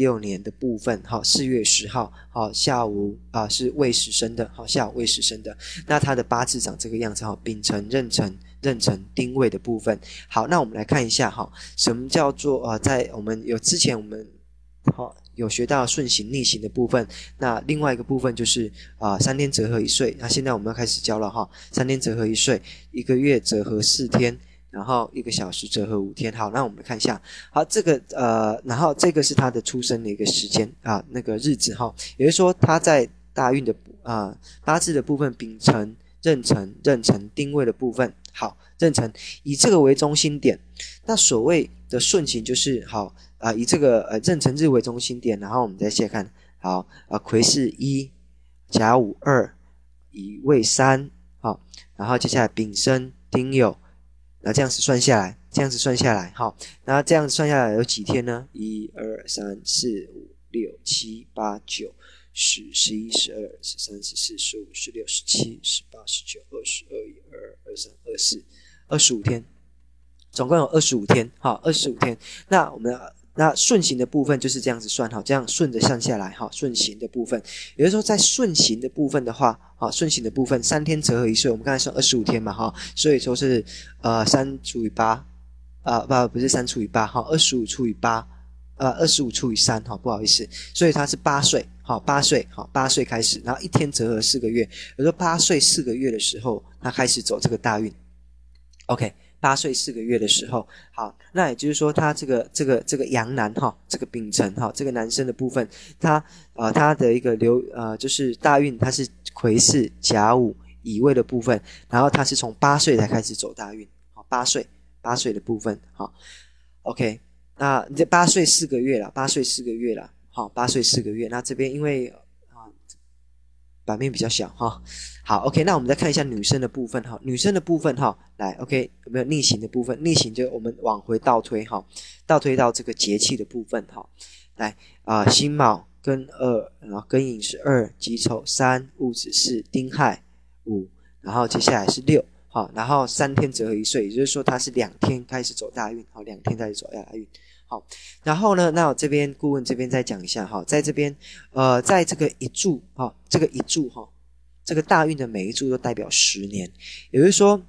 六年的部分，好，四月十号，好，下午啊是未时生的，好，下午未时生的，那他的八字长这个样子，哈，丙辰、壬辰、壬辰、丁未的部分，好，那我们来看一下，哈，什么叫做啊，在我们有之前我们好有学到顺行逆行的部分，那另外一个部分就是啊三天折合一岁，那现在我们要开始教了哈，三天折合一岁，一个月折合四天。然后一个小时折合五天，好，那我们看一下，好，这个呃，然后这个是他的出生的一个时间。啊，那个日子哈，也就是说他在大运的啊八字的部分，丙辰、壬辰、壬辰、丁未的部分，好，壬辰以这个为中心点，那所谓的顺行就是好啊，以这个呃壬辰日为中心点，然后我们再先看，好啊，癸巳一，甲午二，乙未三，好，然后接下来丙申、丁酉。那这样子算下来，这样子算下来，好，那这样子算下来有几天呢？一二三四五六七八九十十一十二十三十四十五十六十七十八十九二十二一二二二三二四二十五天，总共有二十五天，好，二十五天。那我们。那顺行的部分就是这样子算哈，这样顺着算下来哈，顺行的部分，也就是说在顺行的部分的话，啊，顺行的部分三天折合一岁，我们刚才说二十五天嘛哈，所以说是呃三除以八，啊不不是三除以八哈，二十五除以八，呃二十五除以三哈，不好意思，所以他是八岁，好八岁，好八岁开始，然后一天折合四个月，也就说八岁四个月的时候，他开始走这个大运，OK。八岁四个月的时候，好，那也就是说，他这个这个这个阳男哈，这个丙辰哈，这个男生的部分，他呃他的一个流呃就是大运，他是癸巳甲午乙未的部分，然后他是从八岁才开始走大运，好，八岁八岁的部分，好，OK，那你这八岁四个月了，八岁四个月了，好，八岁四个月，那这边因为啊。版面比较小哈，好，OK，那我们再看一下女生的部分哈，女生的部分哈，来，OK，有没有逆行的部分？逆行就我们往回倒推哈，倒推到这个节气的部分哈，来啊，辛卯庚二，然后庚寅是二，己丑三，戊子四，丁亥五，然后接下来是六，哈，然后三天折合一岁，也就是说它是两天开始走大运，好，两天开始走大运。好，然后呢，那我这边顾问这边再讲一下哈，在这边，呃，在这个一柱哈，这个一柱哈，这个大运的每一柱都代表十年，也就是说，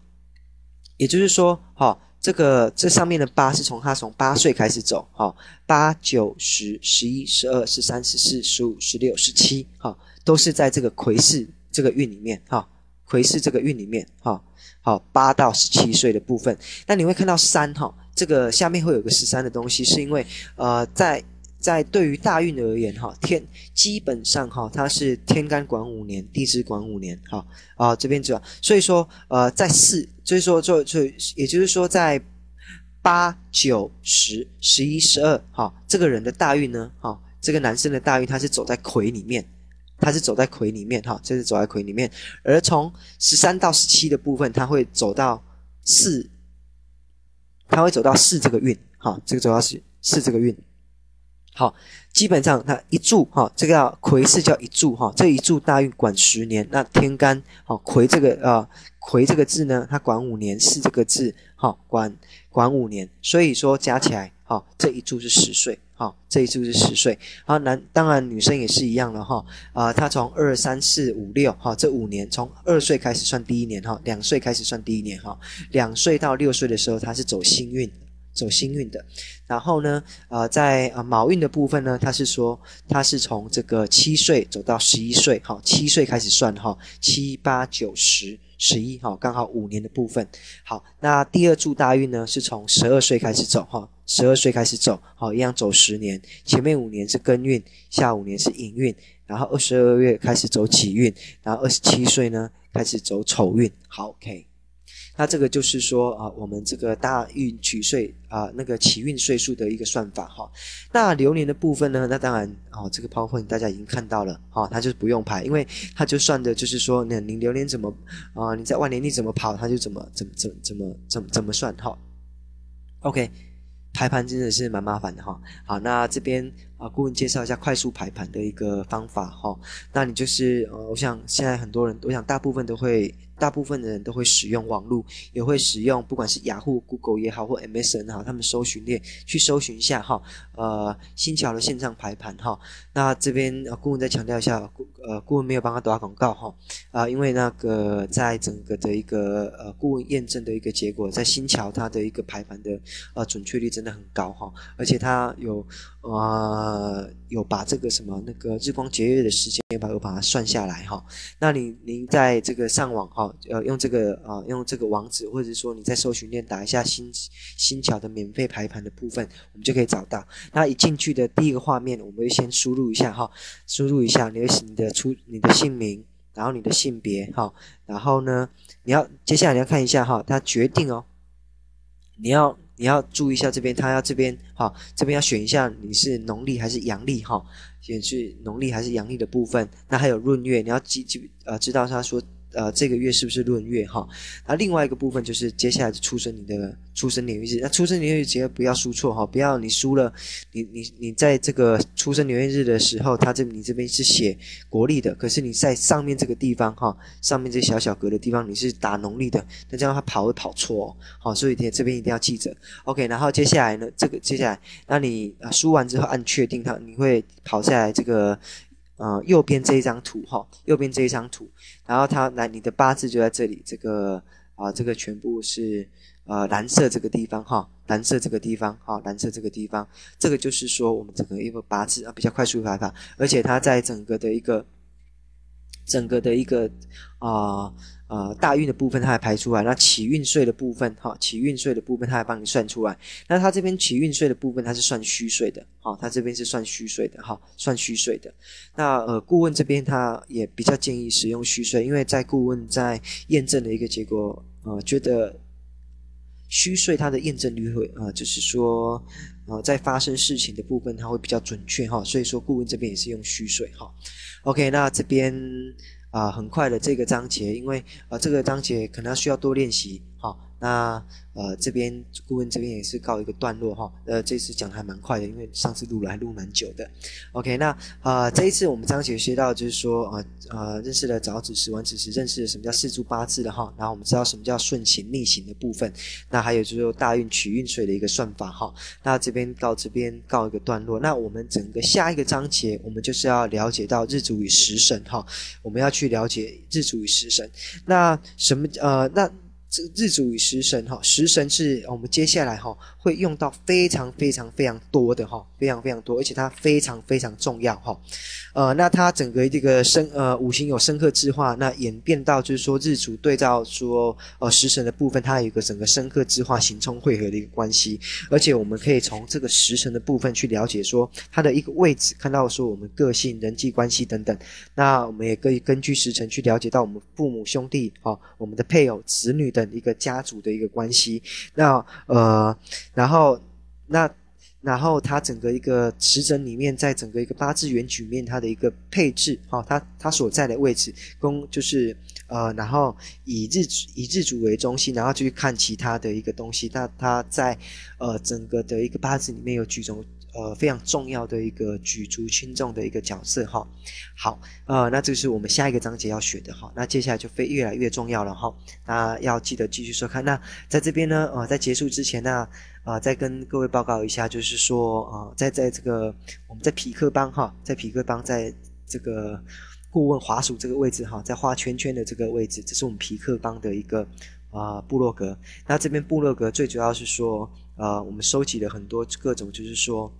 也就是说，哈，这个这上面的八是从他从八岁开始走，哈，八九十十一十二十三十四十五十六十七，哈，都是在这个癸巳这个运里面，哈，癸巳这个运里面，哈，好，八到十七岁的部分，那你会看到三哈。这个下面会有个十三的东西，是因为呃，在在对于大运而言哈，天基本上哈，它是天干管五年，地支管五年哈啊这边主要，所以说呃在四，所以说就就也就是说在八九十十一十二哈，这个人的大运呢哈，这个男生的大运他是走在癸里面，他是走在癸里面哈，这是走在癸里面，而从十三到十七的部分，他会走到四。他会走到四这个运，哈，这个走到是巳这个运，好，基本上他一柱，哈，这个叫魁是叫一柱，哈，这一柱大运管十年，那天干，好，魁这个呃魁这个字呢，它管五年，是这个字，哈，管管五年，所以说加起来，哈，这一柱是十岁。哈，这一柱是十岁。好，男当然女生也是一样的哈。啊、呃，她从二三四五六，哈，这五年从二岁开始算第一年哈，两岁开始算第一年哈，两岁到六岁的时候她是走星运，走星运的。然后呢，呃，在呃卯运的部分呢，他是说他是从这个七岁走到十一岁，哈，七岁开始算哈，七八九十。十一哈，刚好五年的部分。好，那第二柱大运呢，是从十二岁开始走哈，十二岁开始走，好，一样走十年。前面五年是庚运，下五年是寅运，然后二十二月开始走己运，然后二十七岁呢开始走丑运。好，OK。那这个就是说啊，我们这个大运取岁啊，那个起运岁数的一个算法哈。那流年的部分呢，那当然哦，这个 PowerPoint 大家已经看到了哈，它就是不用排，因为它就算的就是说，那你流年怎么啊，你在万年历怎么跑，它就怎么怎么怎么怎么怎么怎么算哈。OK，排盘真的是蛮麻烦的哈。好，那这边啊，顾问介绍一下快速排盘的一个方法哈。那你就是呃，我想现在很多人，我想大部分都会。大部分的人都会使用网络，也会使用不管是雅虎、Google 也好，或 MSN 哈，他们搜寻列去搜寻一下哈，呃，新桥的线上排盘哈。那这边呃，顾问再强调一下，顾呃，顾问没有帮他打广告哈，啊，因为那个在整个的一个呃顾问验证的一个结果，在新桥它的一个排盘的呃准确率真的很高哈，而且它有呃呃有把这个什么那个日光节约的时间把我把它算下来哈。那你您在这个上网哈。呃，用这个啊、用这个网址，或者说你在搜寻列打一下新新桥的免费排盘的部分，我们就可以找到。那一进去的第一个画面，我们会先输入一下哈，输入一下你的你的出你的姓名，然后你的性别哈，然后呢，你要接下来你要看一下哈，它决定哦，你要你要注意一下这边，他要这边哈，这边要选一下你是农历还是阳历哈，选是农历还是阳历的部分。那还有闰月，你要记记呃知道他说。呃，这个月是不是闰月哈？那另外一个部分就是接下来就出生你的出生年月日。那出生年月日节不要输错哈，不要你输了，你你你在这个出生年月日的时候，他这你这边是写国历的，可是你在上面这个地方哈，上面这小小格的地方你是打农历的，那这样他跑会跑错哦。好，所以这边一定要记着。OK，然后接下来呢，这个接下来，那你啊输完之后按确定它，你会跑下来这个。呃，右边这一张图哈，右边这一张图，然后它来，你的八字就在这里，这个啊、这个全部是呃蓝色这个地方哈，蓝色这个地方哈，蓝色这个地方，这个就是说我们整个一个八字啊比较快速排法，而且它在整个的一个整个的一个啊。呃，大运的部分它还排出来，那起运税的部分，哈，起运税的部分它还帮你算出来。那它这边起运税的部分它是算虚岁的，哈，它这边是算虚岁的，哈，算虚岁的。那呃，顾问这边他也比较建议使用虚岁，因为在顾问在验证的一个结果，呃，觉得虚岁它的验证率会，呃，就是说，呃，在发生事情的部分它会比较准确，哈，所以说顾问这边也是用虚岁，哈。OK，那这边。啊、很快的这个章节，因为啊，这个章节可能需要多练习，好，那。呃，这边顾问这边也是告一个段落哈。呃，这次讲的还蛮快的，因为上次录了还录蛮久的。OK，那啊、呃，这一次我们章节学到就是说啊呃，认识了早子时晚子时，认识了什么叫四柱八字的哈。然后我们知道什么叫顺行逆行的部分。那还有就是说大运取运岁的一个算法哈。那这边到这边告一个段落。那我们整个下一个章节，我们就是要了解到日主与食神哈。我们要去了解日主与食神。那什么呃那。这日主与食神哈，食神是我们接下来哈会用到非常非常非常多的哈，非常非常多，而且它非常非常重要哈。呃，那它整个这个生呃五行有生克制化，那演变到就是说日主对照说呃食神的部分，它有一个整个生克制化刑冲会合的一个关系，而且我们可以从这个食神的部分去了解说它的一个位置，看到说我们个性、人际关系等等。那我们也可以根据时辰去了解到我们父母兄弟哈，我们的配偶、子女等一个家族的一个关系。那呃，然后那。然后它整个一个时辰里面，在整个一个八字原局面，它的一个配置，哈、哦，它它所在的位置，宫就是呃，然后以日以日主为中心，然后去看其他的一个东西，那它在呃整个的一个八字里面有举重呃非常重要的一个举足轻重的一个角色，哈、好，呃，那这是我们下一个章节要学的，哈、那接下来就非越来越重要了，哈、那要记得继续收看。那在这边呢，呃，在结束之前呢。啊、再跟各位报告一下，就是说，啊、在在这个我们在痞客邦哈，在痞客邦在这个顾问滑鼠这个位置哈，在画圈圈的这个位置，这是我们皮克邦的一个啊、部落格。那这边部落格最主要是说，呃，我们收集了很多各种，就是说。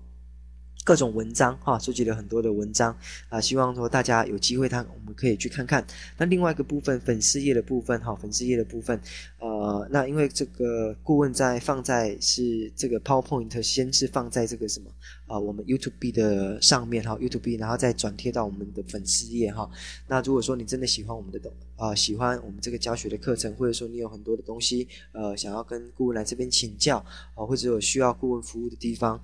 各种文章哈，收集了很多的文章啊，希望说大家有机会，他我们可以去看看。那另外一个部分，粉丝页的部分哈，粉丝页的部分，呃，那因为这个顾问在放在是这个 PowerPoint，先是放在这个什么啊，我们 YouTube 的上面哈，YouTube，然后再转贴到我们的粉丝页哈。那如果说你真的喜欢我们的东啊，喜欢我们这个教学的课程，或者说你有很多的东西呃，想要跟顾问来这边请教啊，或者有需要顾问服务的地方。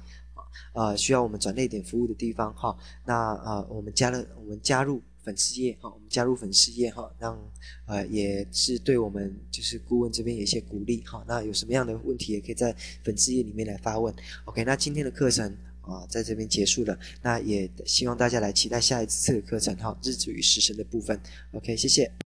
呃，需要我们转内点服务的地方哈，那呃，我们加了，我们加入粉丝页哈，我们加入粉丝页哈，让呃也是对我们就是顾问这边有一些鼓励哈。那有什么样的问题，也可以在粉丝页里面来发问。OK，那今天的课程啊，在这边结束了。那也希望大家来期待下一次的课程哈，日主与食神的部分。OK，谢谢。